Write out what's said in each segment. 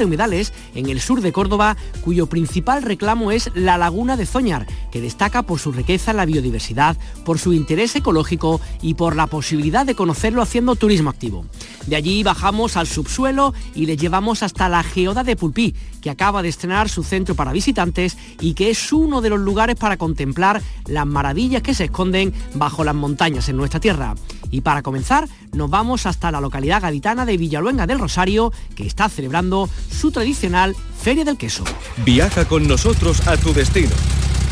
de humedales en el sur de Córdoba, cuyo principal reclamo es la laguna de Zoñar, que destaca por su riqueza en la biodiversidad, por su interés ecológico y por la posibilidad de conocerlo haciendo turismo activo. De allí bajamos al subsuelo y le llevamos hasta la Geoda de Pulpí, que acaba de estrenar su centro para visitantes y que es uno de los lugares para contemplar las maravillas que se esconden bajo las montañas en nuestra tierra. Y para comenzar, nos vamos hasta la localidad gaditana de Villaluenga del Rosario, que está celebrando su tradicional Feria del Queso. Viaja con nosotros a tu destino.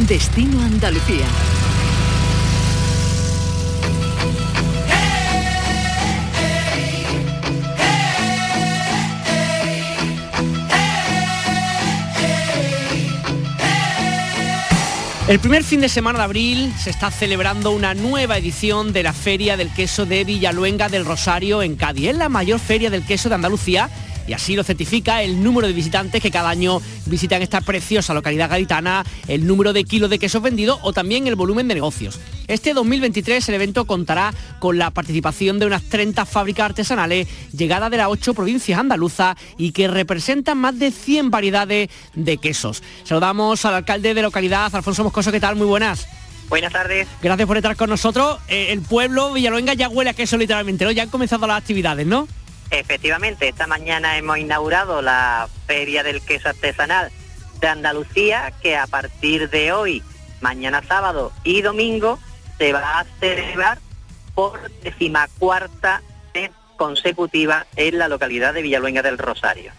Destino Andalucía. El primer fin de semana de abril se está celebrando una nueva edición de la Feria del Queso de Villaluenga del Rosario en Cádiz. Es la mayor feria del queso de Andalucía y así lo certifica el número de visitantes que cada año visitan esta preciosa localidad gaditana, el número de kilos de quesos vendidos o también el volumen de negocios. Este 2023 el evento contará con la participación de unas 30 fábricas artesanales llegadas de las ocho provincias andaluzas y que representan más de 100 variedades de quesos. Saludamos al alcalde de localidad, Alfonso Moscoso, ¿qué tal? Muy buenas. Buenas tardes. Gracias por estar con nosotros. Eh, el pueblo Villaluenga ya huele a queso literalmente, ¿no? Ya han comenzado las actividades, ¿no? Efectivamente, esta mañana hemos inaugurado la Feria del Queso Artesanal de Andalucía, que a partir de hoy, mañana sábado y domingo, se va a celebrar por decimacuarta consecutiva en la localidad de Villaluenga del Rosario.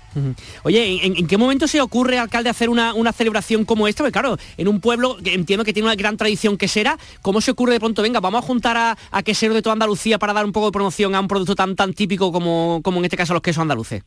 Oye, ¿en, qué momento se ocurre, alcalde, hacer una, celebración como esta? Porque claro, en un pueblo que entiendo que tiene una gran tradición quesera, ¿cómo se ocurre de pronto, venga, vamos a juntar a, a queseros de toda Andalucía para dar un poco de promoción a un producto tan, tan típico como, como en este caso los quesos andaluces?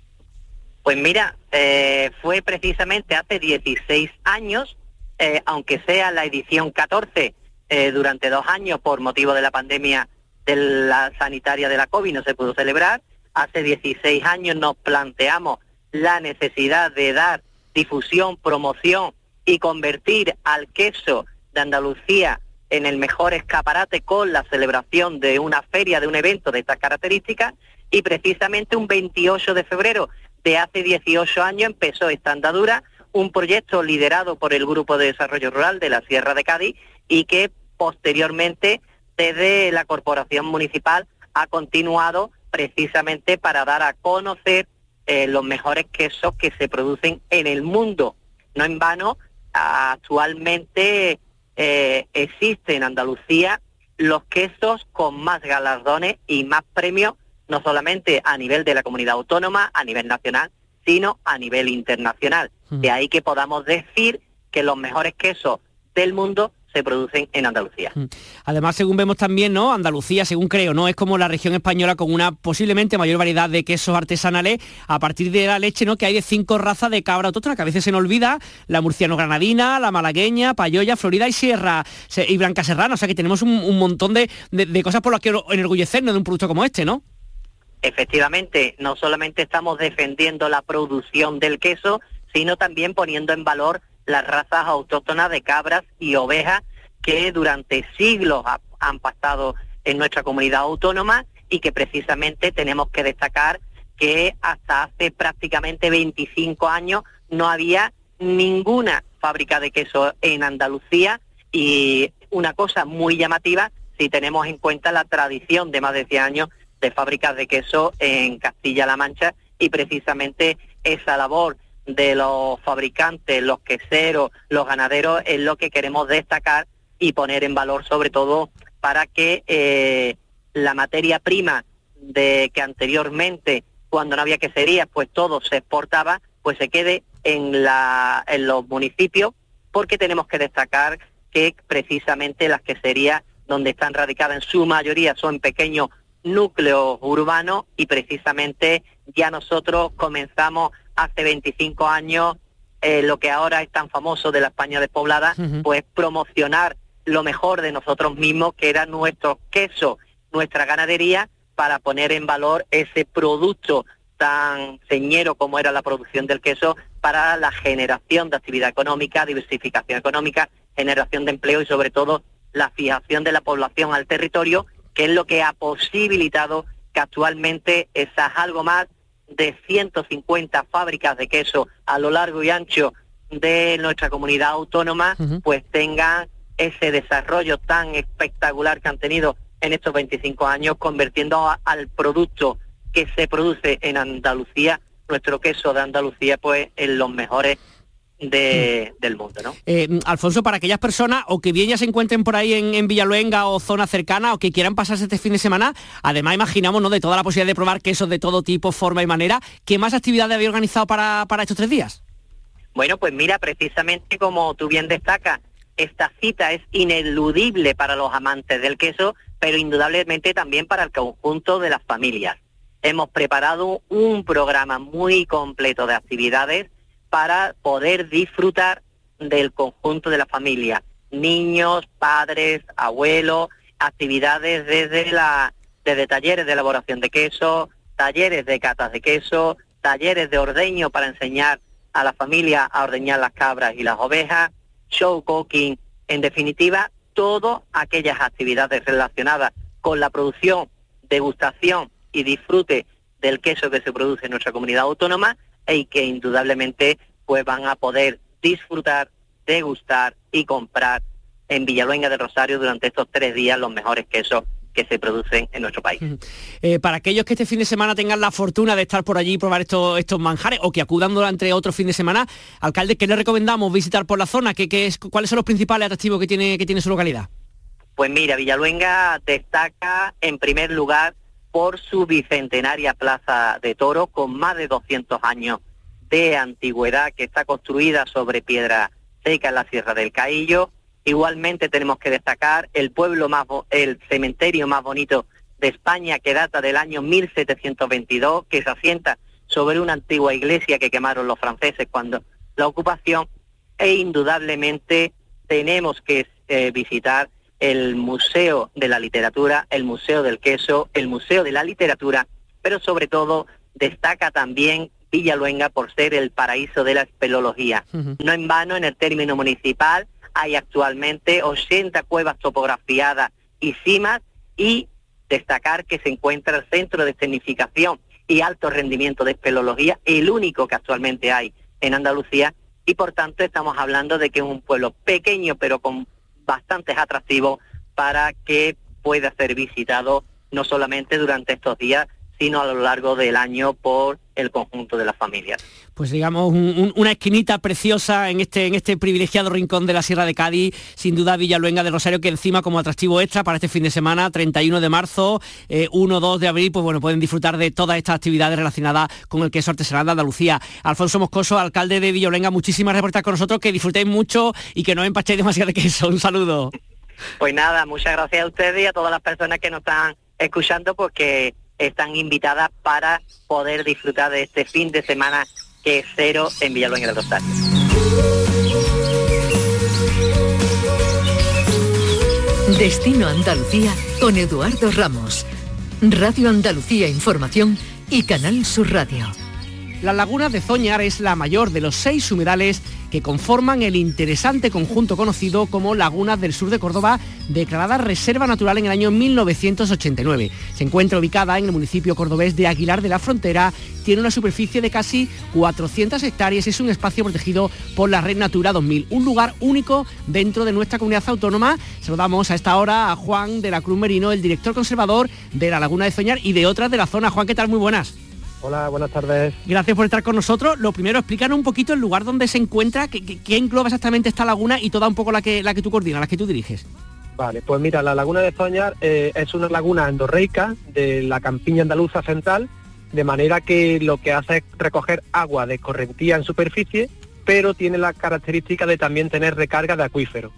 Pues mira, eh, fue precisamente hace 16 años, eh, aunque sea la edición 14, eh, durante dos años por motivo de la pandemia de la sanitaria de la COVID no se pudo celebrar. Hace 16 años nos planteamos la necesidad de dar difusión, promoción y convertir al queso de Andalucía en el mejor escaparate con la celebración de una feria, de un evento de estas características. Y precisamente un 28 de febrero de hace 18 años empezó esta andadura, un proyecto liderado por el Grupo de Desarrollo Rural de la Sierra de Cádiz y que posteriormente desde la corporación municipal ha continuado precisamente para dar a conocer eh, los mejores quesos que se producen en el mundo. No en vano, actualmente eh, existe en Andalucía los quesos con más galardones y más premios, no solamente a nivel de la comunidad autónoma, a nivel nacional, sino a nivel internacional. De ahí que podamos decir que los mejores quesos del mundo se producen en Andalucía. Mm. Además, según vemos también, ¿no? Andalucía, según creo, ¿no? Es como la región española con una posiblemente mayor variedad de quesos artesanales a partir de la leche, ¿no? Que hay de cinco razas de cabra autóctona, que a veces se nos olvida, la murciano-granadina, la malagueña, payoya, florida y sierra, y blanca serrana. O sea que tenemos un, montón de, cosas por las que enorgullecernos de un producto como este, ¿no? Efectivamente, no solamente estamos defendiendo la producción del queso, sino también poniendo en valor las razas autóctonas de cabras y ovejas que durante siglos han pasado en nuestra comunidad autónoma y que precisamente tenemos que destacar que hasta hace prácticamente 25 años no había ninguna fábrica de queso en Andalucía. Y una cosa muy llamativa si tenemos en cuenta la tradición de más de 100 años de fábricas de queso en Castilla-La Mancha y precisamente esa labor de los fabricantes, los queseros, los ganaderos, es lo que queremos destacar y poner en valor sobre todo para que eh, la materia prima de que anteriormente, cuando no había queserías, pues todo se exportaba, pues se quede en, la, en los municipios, porque tenemos que destacar que precisamente las queserías donde están radicadas en su mayoría son pequeños núcleos urbanos y precisamente ya nosotros comenzamos hace 25 años eh, lo que ahora es tan famoso de la España despoblada, pues promocionar lo mejor de nosotros mismos, que era nuestro queso, nuestra ganadería, para poner en valor ese producto tan señero como era la producción del queso para la generación de actividad económica, diversificación económica, generación de empleo y sobre todo la fijación de la población al territorio, que es lo que ha posibilitado que actualmente esas algo más de 150 fábricas de queso a lo largo y ancho de nuestra comunidad autónoma, pues tengan ese desarrollo tan espectacular que han tenido en estos 25 años, convirtiendo al producto que se produce en Andalucía, nuestro queso de Andalucía, pues en los mejores del mundo. ¿no? Eh, Alfonso, para aquellas personas o que bien ya se encuentren por ahí en, Villaluenga o zona cercana o que quieran pasarse este fin de semana, además imaginamos ¿no? de toda la posibilidad de probar quesos de todo tipo, forma y manera, ¿qué más actividades había organizado para, para estos tres días? Bueno, pues mira, precisamente como tú bien destacas, esta cita es ineludible para los amantes del queso, pero indudablemente también para el conjunto de las familias. Hemos preparado un programa muy completo de actividades para poder disfrutar del conjunto de la familia. Niños, padres, abuelos, actividades desde, la, desde talleres de elaboración de queso, talleres de catas de queso, talleres de ordeño para enseñar a la familia a ordeñar las cabras y las ovejas, show cooking, en definitiva, todas aquellas actividades relacionadas con la producción, degustación y disfrute del queso que se produce en nuestra comunidad autónoma y que indudablemente pues van a poder disfrutar, degustar y comprar en Villaluenga de Rosario durante estos tres días los mejores quesos que se producen en nuestro país. Eh, para aquellos que este fin de semana tengan la fortuna de estar por allí y probar estos, estos manjares o que acudan durante otro fin de semana, alcalde, ¿qué le recomendamos visitar por la zona? ¿Qué, qué es, ¿Cuáles son los principales atractivos que tiene, que tiene su localidad? Pues mira, Villaluenga destaca en primer lugar por su bicentenaria plaza de toro con más de 200 años de antigüedad que está construida sobre piedra seca en la Sierra del Caillo. Igualmente tenemos que destacar el pueblo más el cementerio más bonito de España que data del año 1722, que se asienta sobre una antigua iglesia que quemaron los franceses cuando la ocupación e indudablemente tenemos que eh, visitar el Museo de la Literatura, el Museo del Queso, el Museo de la Literatura, pero sobre todo destaca también Villaluenga por ser el paraíso de la espeleología. No en vano, en el término municipal hay actualmente 80 cuevas topografiadas y cimas y destacar que se encuentra el centro de escenificación y alto rendimiento de espeleología, el único que actualmente hay en Andalucía, y por tanto estamos hablando de que es un pueblo pequeño pero con bastantes atractivos para que pueda ser visitado no solamente durante estos días, sino a lo largo del año por el conjunto de las familias. Pues digamos, una esquinita preciosa en este, en este privilegiado rincón de la Sierra de Cádiz, sin duda Villaluenga de Rosario, que encima como atractivo extra para este fin de semana, 31 de marzo, 1, eh, 2 de abril, pues bueno, pueden disfrutar de todas estas actividades relacionadas con el queso artesanal de Andalucía. Alfonso Moscoso, alcalde de Villaluenga, muchísimas gracias con nosotros, que disfrutéis mucho y que no empachéis demasiado de queso. Un saludo. Pues nada, muchas gracias a ustedes y a todas las personas que nos están escuchando porque están invitadas para poder disfrutar de este fin de semana que es cero en Villaluenga del Rosario. Destino Andalucía con Eduardo Ramos. Radio Andalucía Información y Canal Sur Radio. La laguna de Zoñar es la mayor de los seis humedales que conforman el interesante conjunto conocido como Lagunas del Sur de Córdoba, declarada Reserva Natural en el año 1989. Se encuentra ubicada en el municipio cordobés de Aguilar de la Frontera, tiene una superficie de casi 400 hectáreas y es un espacio protegido por la Red Natura 2000, un lugar único dentro de nuestra comunidad autónoma. Saludamos a esta hora a Juan de la Cruz Merino, el director conservador de la Laguna de Zoñar y de otras de la zona. Juan, ¿qué tal? Muy buenas. Hola, buenas tardes. Gracias por estar con nosotros. Lo primero, explícanos un poquito el lugar donde se encuentra, qué, engloba exactamente esta laguna y toda un poco la que, la que tú coordinas, la que tú diriges. Vale, pues mira, la laguna de Zoñar eh, es una laguna endorreica de la campiña andaluza central, de manera que lo que hace es recoger agua de correntía en superficie, pero tiene la característica de también tener recarga de acuífero.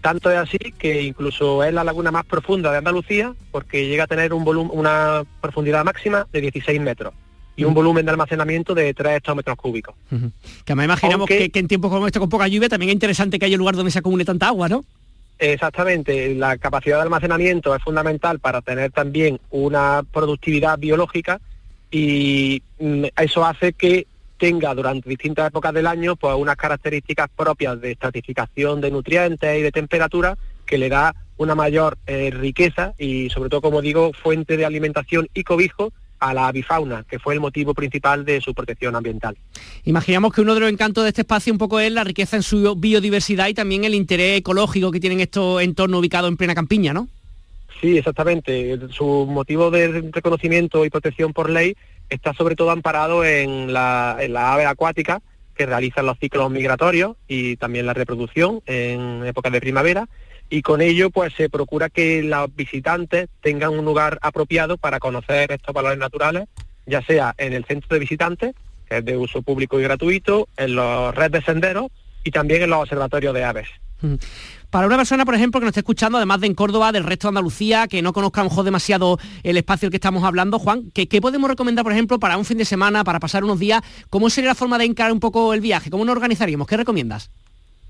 Tanto es así que incluso es la laguna más profunda de Andalucía, porque llega a tener un volumen, una profundidad máxima de 16 metros y un volumen de almacenamiento de 3 hectómetros cúbicos. Que me imaginamos que, en tiempos como este con poca lluvia también es interesante que haya un lugar donde se acumule tanta agua, ¿no? Exactamente, la capacidad de almacenamiento es fundamental para tener también una productividad biológica y mm, eso hace que tenga durante distintas épocas del año pues unas características propias de estratificación de nutrientes y de temperatura que le da una mayor eh, riqueza y sobre todo como digo fuente de alimentación y cobijo a la avifauna, que fue el motivo principal de su protección ambiental. Imaginamos que uno de los encantos de este espacio un poco es la riqueza en su biodiversidad y también el interés ecológico que tienen estos entornos ubicados en plena campiña, ¿no? Sí, exactamente. Su motivo de reconocimiento y protección por ley está sobre todo amparado en la, en ave acuática que realizan los ciclos migratorios y también la reproducción en épocas de primavera y con ello pues se procura que los visitantes tengan un lugar apropiado para conocer estos valores naturales, ya sea en el centro de visitantes, que es de uso público y gratuito, en los redes de senderos y también en los observatorios de aves. Para una persona, por ejemplo, que nos esté escuchando, además de en Córdoba, del resto de Andalucía, que no conozca mejor demasiado el espacio del que estamos hablando, Juan, ¿qué, podemos recomendar, por ejemplo, para un fin de semana, para pasar unos días? ¿Cómo sería la forma de encarar un poco el viaje? ¿Cómo nos organizaríamos? ¿Qué recomiendas?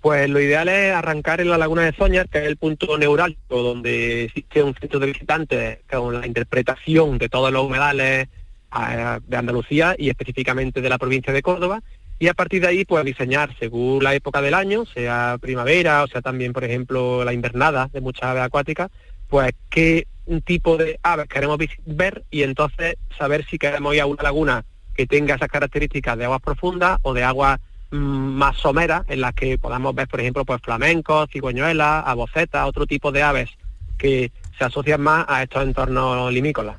Pues lo ideal es arrancar en la Laguna de Soñar, que es el punto neurálgico donde existe un centro de visitantes con la interpretación de todos los humedales eh, de Andalucía y específicamente de la provincia de Córdoba. Y a partir de ahí pues diseñar según la época del año, sea primavera o sea también por ejemplo la invernada de muchas aves acuáticas, pues qué tipo de aves queremos ver y entonces saber si queremos ir a una laguna que tenga esas características de aguas profundas o de aguas más someras en las que podamos ver por ejemplo pues flamencos, cigüeñuelas, abocetas, otro tipo de aves que se asocian más a estos entornos limícolas.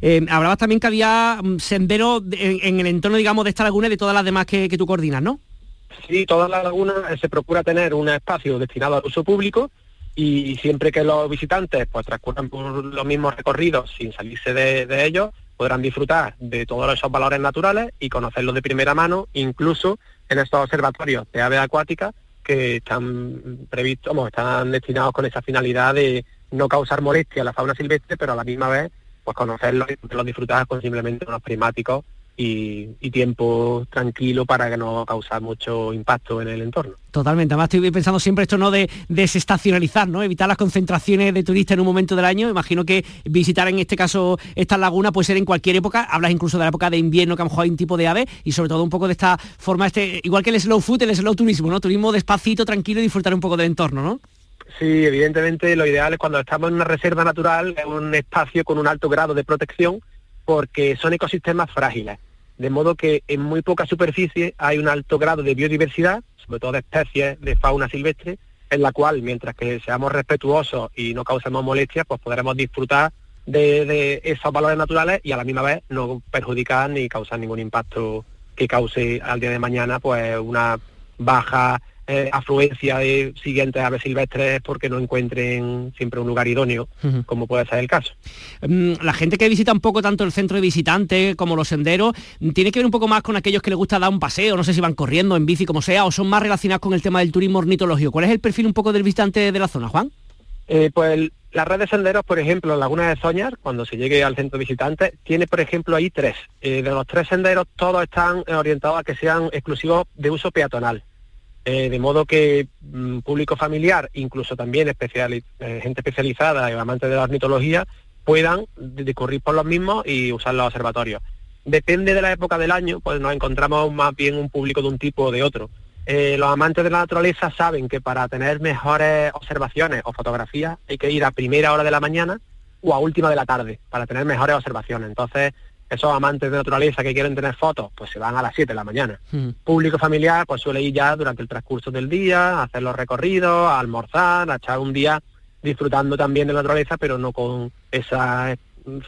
Eh, hablabas también que había mm, senderos en, el entorno, digamos, de esta laguna y de todas las demás que, tú coordinas, ¿no? Sí, todas las lagunas eh, se procura tener un espacio destinado al uso público y siempre que los visitantes pues transcurran por los mismos recorridos sin salirse de, ellos, podrán disfrutar de todos esos valores naturales y conocerlos de primera mano, incluso en estos observatorios de aves acuáticas que están previstos, están destinados con esa finalidad de, no causar molestia a la fauna silvestre, pero a la misma vez pues conocerlos y los disfrutar con simplemente unos primáticos y, tiempo tranquilo para que no cause mucho impacto en el entorno. Totalmente, además estoy pensando siempre esto no de desestacionalizar, ¿no? Evitar las concentraciones de turistas en un momento del año. Imagino que visitar en este caso esta laguna puede ser en cualquier época. Hablas incluso de la época de invierno, que a lo mejor hay un tipo de ave, y sobre todo un poco de esta forma, este, igual que el slow food, el slow turismo, ¿no? Turismo despacito, tranquilo y disfrutar un poco del entorno, ¿no? Sí, evidentemente lo ideal es cuando estamos en una reserva natural, en un espacio con un alto grado de protección, porque son ecosistemas frágiles. De modo que en muy poca superficie hay un alto grado de biodiversidad, sobre todo de especies de fauna silvestre, en la cual, mientras que seamos respetuosos y no causemos molestias, pues podremos disfrutar de, de, esos valores naturales y a la misma vez no perjudicar ni causar ningún impacto que cause al día de mañana pues una baja eh, afluencia de siguientes aves silvestres porque no encuentren siempre un lugar idóneo, como puede ser el caso. Mm, la gente que visita un poco tanto el centro de visitantes como los senderos, tiene que ver un poco más con aquellos que les gusta dar un paseo, no sé si van corriendo, en bici, como sea, o son más relacionados con el tema del turismo ornitológico. ¿Cuál es el perfil un poco del visitante de la zona, Juan? Eh, pues la red de senderos, por ejemplo, Laguna de Soñar, cuando se llegue al centro de visitantes, tiene, por ejemplo, ahí tres. Eh, de los tres senderos, todos están orientados a que sean exclusivos de uso peatonal. Eh, de modo que mm, público familiar, incluso también especial, eh, gente especializada y amantes de la ornitología, puedan discurrir por los mismos y usar los observatorios. Depende de la época del año, pues nos encontramos más bien un público de un tipo o de otro. Eh, los amantes de la naturaleza saben que para tener mejores observaciones o fotografías hay que ir a primera hora de la mañana o a última de la tarde para tener mejores observaciones. Entonces, esos amantes de naturaleza que quieren tener fotos, pues se van a las 7 de la mañana. Público familiar, pues suele ir ya durante el transcurso del día, hacer los recorridos, a almorzar, a echar un día disfrutando también de la naturaleza, pero no con esa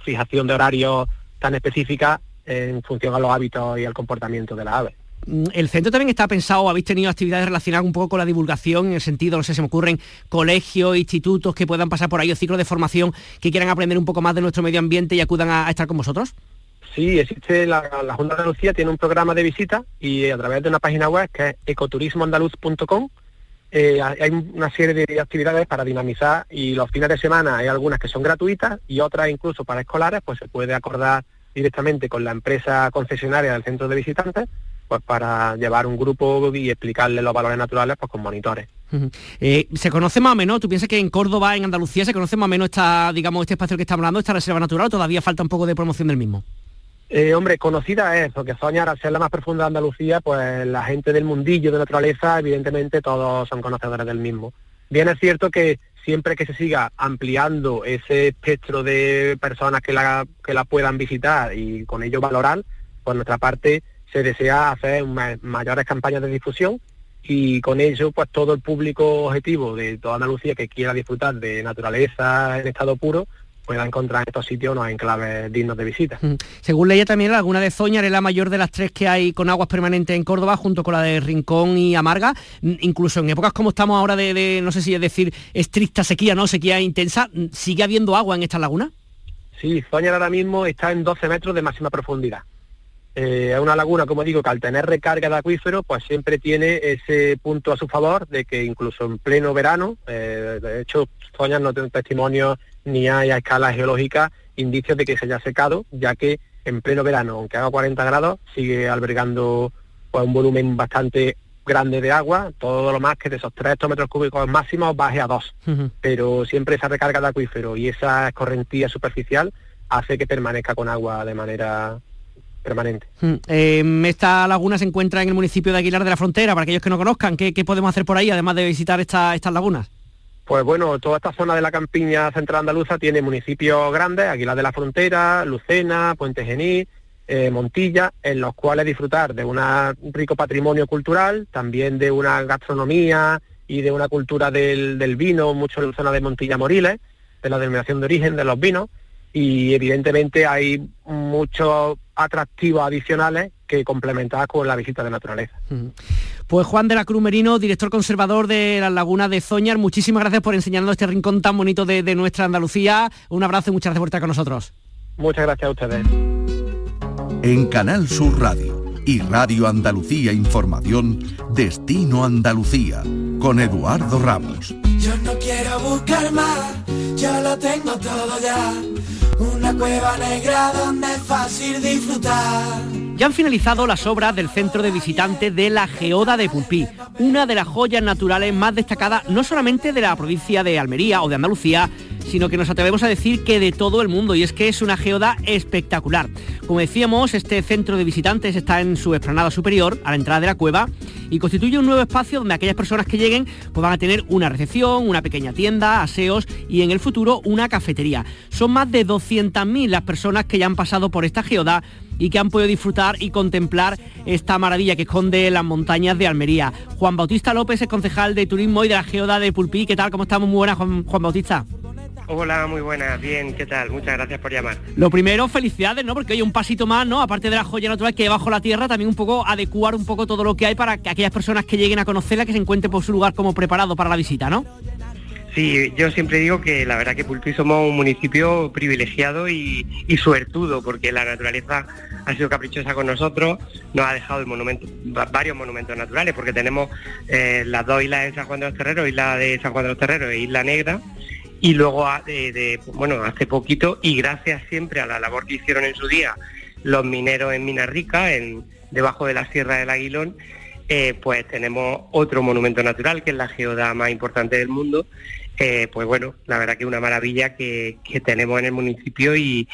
fijación de horario tan específica en función a los hábitos y al comportamiento de la ave. Mm, el centro también está pensado, habéis tenido actividades relacionadas un poco con la divulgación, en el sentido, no sé, se me ocurren colegios, institutos que puedan pasar por ahí o ciclos de formación que quieran aprender un poco más de nuestro medio ambiente y acudan a estar con vosotros. Sí, existe la, Junta de Andalucía, tiene un programa de visita y a través de una página web que es ecoturismoandaluz.com eh, hay una serie de actividades para dinamizar y los fines de semana hay algunas que son gratuitas y otras incluso para escolares, pues se puede acordar directamente con la empresa concesionaria del centro de visitantes pues para llevar un grupo y explicarle los valores naturales pues con monitores. Eh, se conoce más o menos, tú piensas que en Córdoba, en Andalucía, se conoce más o menos esta, digamos, este espacio que estamos hablando, esta reserva natural, o todavía falta un poco de promoción del mismo? Eh, hombre, conocida es, porque Soñar, al ser la más profunda de Andalucía, pues la gente del mundillo de naturaleza, evidentemente todos son conocedores del mismo. Bien es cierto que siempre que se siga ampliando ese espectro de personas que la, que la puedan visitar y con ello valorar, por nuestra parte se desea hacer mayores campañas de difusión y con ello pues todo el público objetivo de toda Andalucía que quiera disfrutar de naturaleza en estado puro pueda encontrar en estos sitios unos enclaves dignos de visita. Según leía también, la laguna de Zoñar es la mayor de las tres que hay con aguas permanentes en Córdoba, junto con la de Rincón y Amarga. Incluso en épocas como estamos ahora de, no sé si es decir, estricta sequía, ¿no? Sequía intensa, ¿sigue habiendo agua en esta laguna? Sí, Zoñar ahora mismo está en 12 metros de máxima profundidad. Eh, es una laguna, como digo, que al tener recarga de acuífero, pues siempre tiene ese punto a su favor de que incluso en pleno verano, eh, de hecho, Zoñar no tiene testimonio ni hay a escala geológica indicios de que se haya secado, ya que en pleno verano, aunque haga 40 grados, sigue albergando pues, un volumen bastante grande de agua, todo lo más que de esos 3 metros cúbicos máximos baje a 2. Pero siempre esa recarga de acuífero y esa escorrentía superficial hace que permanezca con agua de manera permanente. Em, esta laguna se encuentra en el municipio de Aguilar de la Frontera, para aquellos que no conozcan, ¿qué, podemos hacer por ahí, además de visitar estas lagunas? Pues bueno, toda esta zona de la campiña central andaluza tiene municipios grandes, Aguilar de la Frontera, Lucena, Puente Genil, eh, Montilla, en los cuales disfrutar de un rico patrimonio cultural, también de una gastronomía y de una cultura del, del vino, mucho en la zona de Montilla Moriles, de la denominación de origen de los vinos, y evidentemente hay muchos atractivos adicionales que complementar con la visita de naturaleza. Pues Juan de la Cruz Merino, director conservador de las lagunas de Zoñar, muchísimas gracias por enseñarnos este rincón tan bonito de, nuestra Andalucía. Un abrazo y muchas gracias por estar con nosotros. Muchas gracias a ustedes. En Canal Sur Radio y Radio Andalucía Información, Destino Andalucía, con Eduardo Ramos. Yo no quiero buscar más, yo lo tengo todo ya una cueva negra donde es fácil disfrutar. Ya han finalizado las obras del centro de visitantes de la Geoda de Pulpí, una de las joyas naturales más destacadas no solamente de la provincia de Almería o de Andalucía, sino que nos atrevemos a decir que de todo el mundo, y es que es una geoda espectacular. Como decíamos, este centro de visitantes está en su explanada superior, a la entrada de la cueva, y constituye un nuevo espacio donde aquellas personas que lleguen pues van a tener una recepción, una pequeña tienda, aseos y en el futuro una cafetería. Son más de 200.000 las personas que ya han pasado por esta geoda y que han podido disfrutar y contemplar esta maravilla que esconde las montañas de Almería. Juan Bautista López es concejal de turismo y de la geoda de Pulpí. ¿Qué tal? ¿Cómo estamos? Muy buenas, Juan Bautista. Hola, muy buenas, bien, ¿qué tal? Muchas gracias por llamar. Lo primero, felicidades, ¿no? Porque hay un pasito más, ¿no? Aparte de la joya natural que hay bajo la tierra, también un poco adecuar un poco todo lo que hay para que aquellas personas que lleguen a conocerla, que se encuentren por su lugar como preparado para la visita, ¿no? Sí, yo siempre digo que la verdad que Pulpí somos un municipio privilegiado y, suertudo, porque la naturaleza ha sido caprichosa con nosotros, nos ha dejado el monumento, varios monumentos naturales, porque tenemos eh, las dos islas de San Juan de los Terreros, isla de San Juan de los Terreros e Isla Negra, y luego, ah, de, bueno, hace poquito, y gracias siempre a la labor que hicieron en su día los mineros en Mina Rica, en, debajo de la Sierra del Aguilón, eh, pues tenemos otro monumento natural, que es la geoda más importante del mundo. Eh, pues bueno, la verdad que es una maravilla que, tenemos en el municipio y,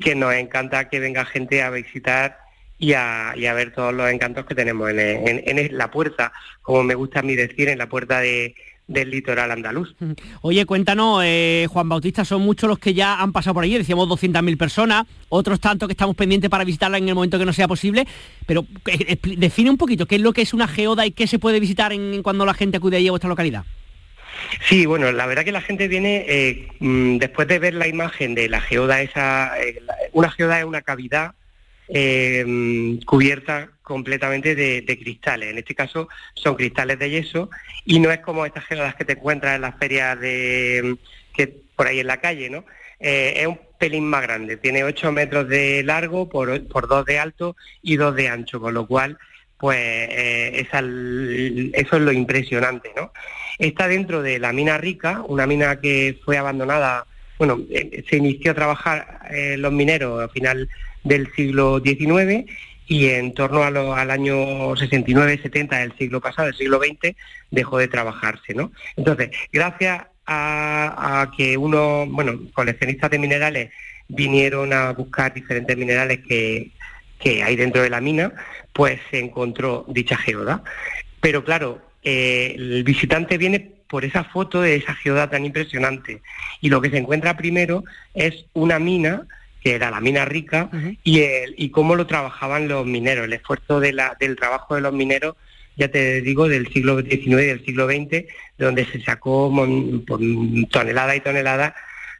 que nos encanta que venga gente a visitar y a, ver todos los encantos que tenemos en, en, la puerta, como me gusta a mí decir, en la puerta de, del litoral andaluz. Oye, cuéntanos, eh, Juan Bautista, son muchos los que ya han pasado por allí, decíamos 200.000 personas, otros tantos que estamos pendientes para visitarla en el momento que no sea posible, pero eh, define un poquito qué es lo que es una geoda y qué se puede visitar en, cuando la gente acude allí a vuestra localidad. Sí, bueno, la verdad que la gente viene eh, mm, después de ver la imagen de la geoda, esa, una geoda es una cavidad eh, cubierta completamente de, cristales. En este caso son cristales de yeso y no es como estas geodas que te encuentras en las ferias de que por ahí en la calle, ¿no? Eh, es un pelín más grande, tiene 8 metros de largo por, por 2 de alto y 2 de ancho, con lo cual pues eh, eso es lo impresionante, ¿no? Está dentro de la mina rica, una mina que fue abandonada, bueno, eh, se inició a trabajar los mineros a final del siglo XIX y en torno al año 69-70 del siglo pasado, del siglo XX, dejó de trabajarse. ¿no? Entonces, gracias a, que unos bueno, coleccionistas de minerales vinieron a buscar diferentes minerales que, hay dentro de la mina, pues se encontró dicha geoda. Pero claro, eh, el visitante viene por esa foto de esa geoda tan impresionante. Y lo que se encuentra primero es una mina que era la mina rica, y, el, y cómo lo trabajaban los mineros, el esfuerzo de la, del trabajo de los mineros, ya te digo, del siglo XIX y del siglo XX, de donde se sacó por tonelada y tonelada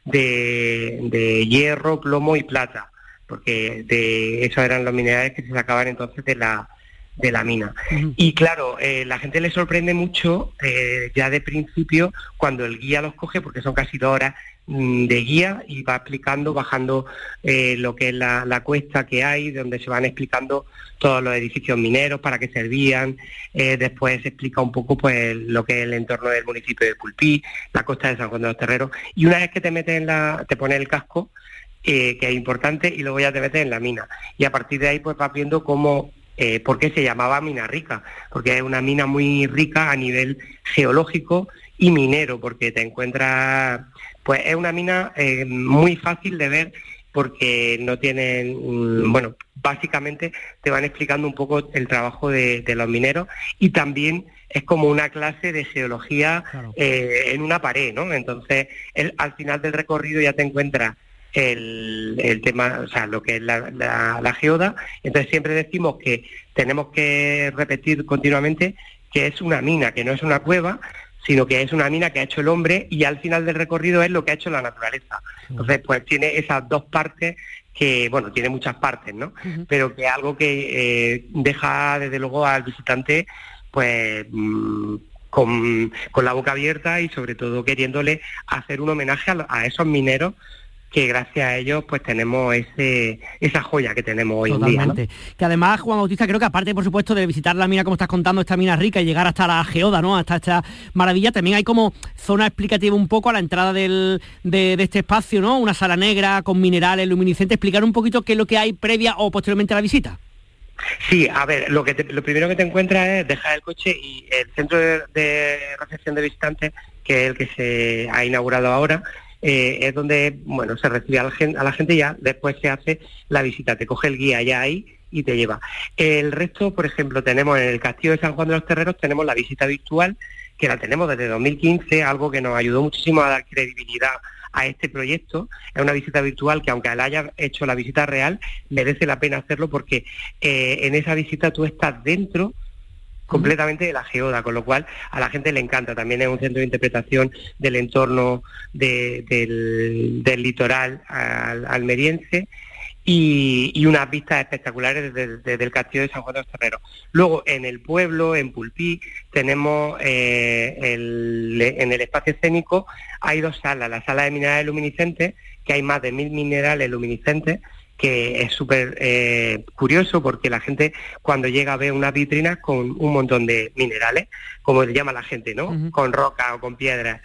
de, hierro, plomo y plata, porque de esos eran los minerales que se sacaban entonces de la, de la mina. Y claro, eh, la gente le sorprende mucho eh, ya de principio cuando el guía los coge, porque son casi dos horas de guía y va explicando, bajando eh, lo que es la, la, cuesta que hay, donde se van explicando todos los edificios mineros, para qué servían, después se explica un poco pues lo que es el entorno del municipio de Pulpí, la costa de San Juan de los Terreros, y una vez que te metes en la, te pone el casco, que es importante, y luego ya te metes en la mina. Y a partir de ahí pues vas viendo cómo eh, ¿Por qué se llamaba mina rica? Porque es una mina muy rica a nivel geológico y minero, porque te encuentras, pues es una mina eh, muy fácil de ver porque no tienen, mm, bueno, básicamente te van explicando un poco el trabajo de, los mineros y también es como una clase de geología eh, en una pared, ¿no? Entonces, al final del recorrido ya te encuentras el, tema, o sea, lo que es la, geoda. Entonces siempre decimos que tenemos que repetir continuamente que es una mina, que no es una cueva, sino que es una mina que ha hecho el hombre y al final del recorrido es lo que ha hecho la naturaleza. Entonces, pues tiene esas dos partes que, bueno, tiene muchas partes, ¿no? Pero que algo que eh, deja desde luego al visitante, pues... Mm, con, la boca abierta y sobre todo queriéndole hacer un homenaje a esos mineros que gracias a ellos pues tenemos ese, esa joya que tenemos hoy en día. Que además, Juan Bautista, creo que aparte, por supuesto, de visitar la mina, como estás contando, esta mina rica y llegar hasta la geoda, ¿no? Hasta esta maravilla, también hay como zona explicativa un poco a la entrada del, de, este espacio, ¿no? Una sala negra con minerales luminiscentes. Explicar un poquito qué es lo que hay previa o posteriormente a la visita. Sí, a ver, lo que lo primero que te encuentras es dejar el coche y el centro de, de recepción de visitantes, que es el que se ha inaugurado ahora, eh, es donde bueno se recibe a la, gente, a la gente ya, después se hace la visita, te coge el guía ya ahí y te lleva. El resto, por ejemplo, tenemos en el Castillo de San Juan de los Terreros, tenemos la visita virtual, que la tenemos desde 2015, algo que nos ayudó muchísimo a dar credibilidad a este proyecto. Es una visita virtual que aunque él haya hecho la visita real, merece la pena hacerlo porque eh, en esa visita tú estás dentro completamente de la geoda, con lo cual a la gente le encanta. También es un centro de interpretación del entorno del, litoral almeriense y, unas vistas espectaculares desde, el castillo de San Juan de los Terreros. Luego, en el pueblo, en Pulpí, tenemos eh, en el espacio escénico, hay dos salas, la sala de minerales luminiscentes, que hay más de mil minerales luminiscentes, que es súper eh, curioso porque la gente cuando llega ve unas vitrinas con un montón de minerales, como le llama la gente, ¿no? Con roca o con piedras.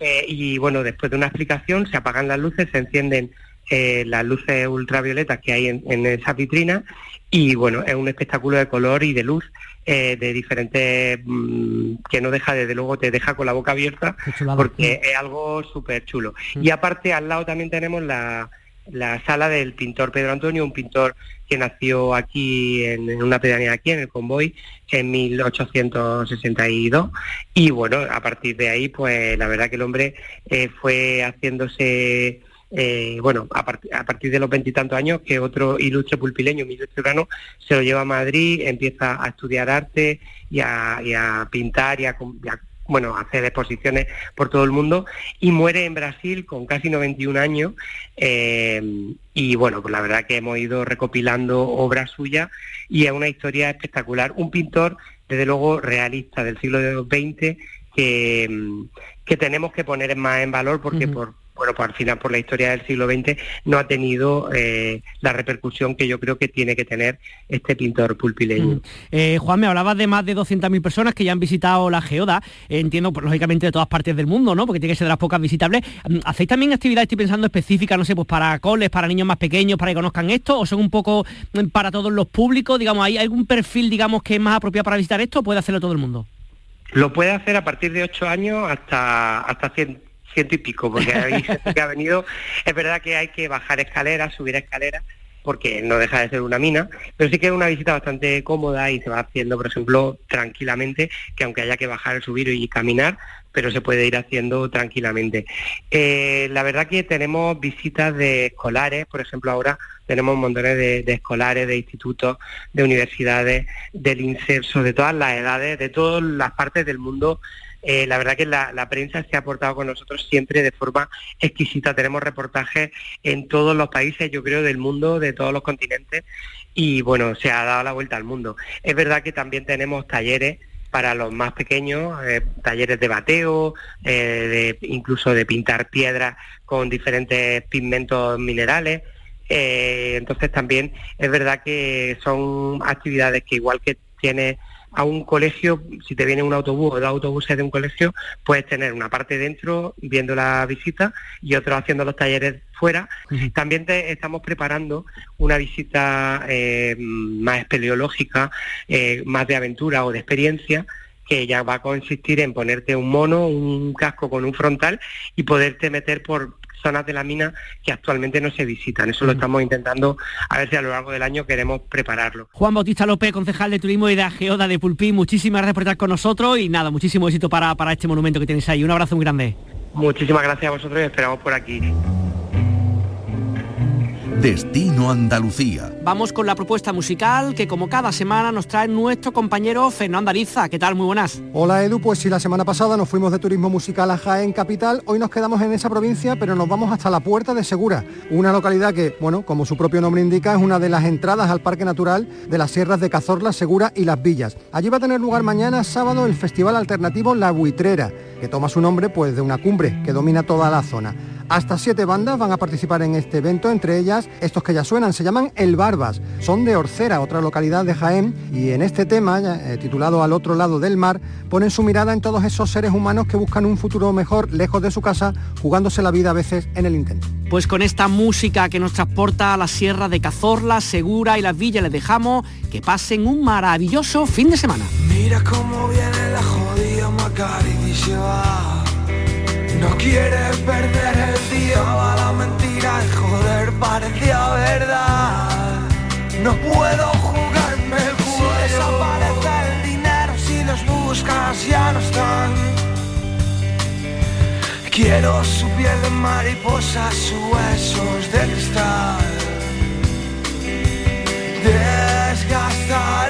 Eh, y bueno, después de una explicación se apagan las luces, se encienden eh, las luces ultravioletas que hay en, en esa vitrina y bueno, es un espectáculo de color y de luz de diferentes mm, que no deja desde luego te deja con la boca abierta porque es algo súper chulo. Y aparte al lado también tenemos la, la sala del pintor Pedro Antonio, un pintor que nació aquí en, una pedanía aquí en el Convoy en 1862 y bueno, a partir de ahí pues la verdad que el hombre eh, fue haciéndose eh, bueno, a, partir de los veintitantos años, que otro ilustre pulpileño, Miguel Ciudadano, se lo lleva a Madrid, empieza a estudiar arte y a, pintar y a, bueno, hacer exposiciones por todo el mundo y muere en Brasil con casi 91 años eh, y bueno, pues la verdad que hemos ido recopilando obras suyas y es una historia espectacular. Un pintor, desde luego, realista del siglo XX que, que tenemos que poner más en valor porque por bueno, pues al final por la historia del siglo XX no ha tenido eh, la repercusión que yo creo que tiene que tener este pintor pulpileño. Mm. Eh, Juan, me hablabas de más de 200.000 personas que ya han visitado la geoda, entiendo, pues, lógicamente, de todas partes del mundo, ¿no? Porque tiene que ser de las pocas visitables. Mm, ¿Hacéis también actividades, estoy pensando, específicas, no sé, pues para coles, para niños más pequeños, para que conozcan esto, o son un poco mm, para todos los públicos? Digamos, ¿hay algún perfil, digamos, que es más apropiado para visitar esto o puede hacerlo todo el mundo? Lo puede hacer a partir de 8 años hasta, hasta 100 ciento y pico, porque ha venido. Es verdad que hay que bajar escaleras, subir escaleras, porque no deja de ser una mina, pero sí que es una visita bastante cómoda y se va haciendo, por ejemplo, tranquilamente, que aunque haya que bajar, subir y caminar, pero se puede ir haciendo tranquilamente. Eh, la verdad que tenemos visitas de escolares, por ejemplo, ahora tenemos montones de, de, escolares, de institutos, de universidades, del inserso, de todas las edades, de todas las partes del mundo eh, la verdad que la, prensa se ha aportado con nosotros siempre de forma exquisita. Tenemos reportajes en todos los países, yo creo, del mundo, de todos los continentes, y bueno, se ha dado la vuelta al mundo. Es verdad que también tenemos talleres para los más pequeños, eh, talleres de bateo, eh, de, incluso de pintar piedras con diferentes pigmentos minerales. entonces también es verdad que son actividades que igual que tiene a un colegio, si te viene un autobús o dos autobuses de un colegio, puedes tener una parte dentro viendo la visita y otro haciendo los talleres fuera. También te estamos preparando una visita eh, más espeleológica, eh, más de aventura o de experiencia, que ya va a consistir en ponerte un mono, un casco con un frontal y poderte meter por zonas de la mina que actualmente no se visitan. Eso lo estamos intentando a ver si a lo largo del año queremos prepararlo. Juan Bautista López, concejal de Turismo y de Geoda de Pulpí, muchísimas gracias por estar con nosotros y nada, muchísimo éxito para, para este monumento que tenéis ahí. Un abrazo muy grande. Muchísimas gracias a vosotros y esperamos por aquí. Destino Andalucía. Vamos con la propuesta musical que como cada semana nos trae nuestro compañero Fernando Ariza. ¿Qué tal? Muy buenas. Hola Edu, pues si la semana pasada nos fuimos de turismo musical a Jaén Capital, hoy nos quedamos en esa provincia, pero nos vamos hasta la Puerta de Segura, una localidad que, bueno, como su propio nombre indica, es una de las entradas al Parque Natural de las Sierras de Cazorla, Segura y Las Villas. Allí va a tener lugar mañana sábado el festival alternativo La Buitrera, que toma su nombre pues de una cumbre que domina toda la zona. Hasta siete bandas van a participar en este evento, entre ellas estos que ya suenan, se llaman El Barbas, son de Orcera, otra localidad de Jaén, y en este tema, eh, titulado Al otro lado del mar, ponen su mirada en todos esos seres humanos que buscan un futuro mejor lejos de su casa, jugándose la vida a veces en el intento. Pues con esta música que nos transporta a la sierra de Cazorla, Segura y Las Villas les dejamos que pasen un maravilloso fin de semana. Mira cómo viene la jodida no quieres perder el día, va la mentira y joder parecía verdad. No puedo jugarme el culo. Si desaparece el dinero, si los buscas ya no están. Quiero su piel de mariposa, sus huesos de cristal. Desgastará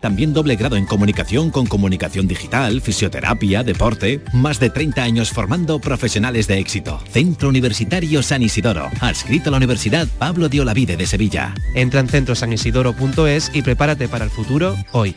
También doble grado en comunicación con comunicación digital, fisioterapia, deporte. Más de 30 años formando profesionales de éxito. Centro Universitario San Isidoro. Adscrito a la Universidad Pablo de Olavide de Sevilla. Entra en centrosanisidoro.es y prepárate para el futuro hoy.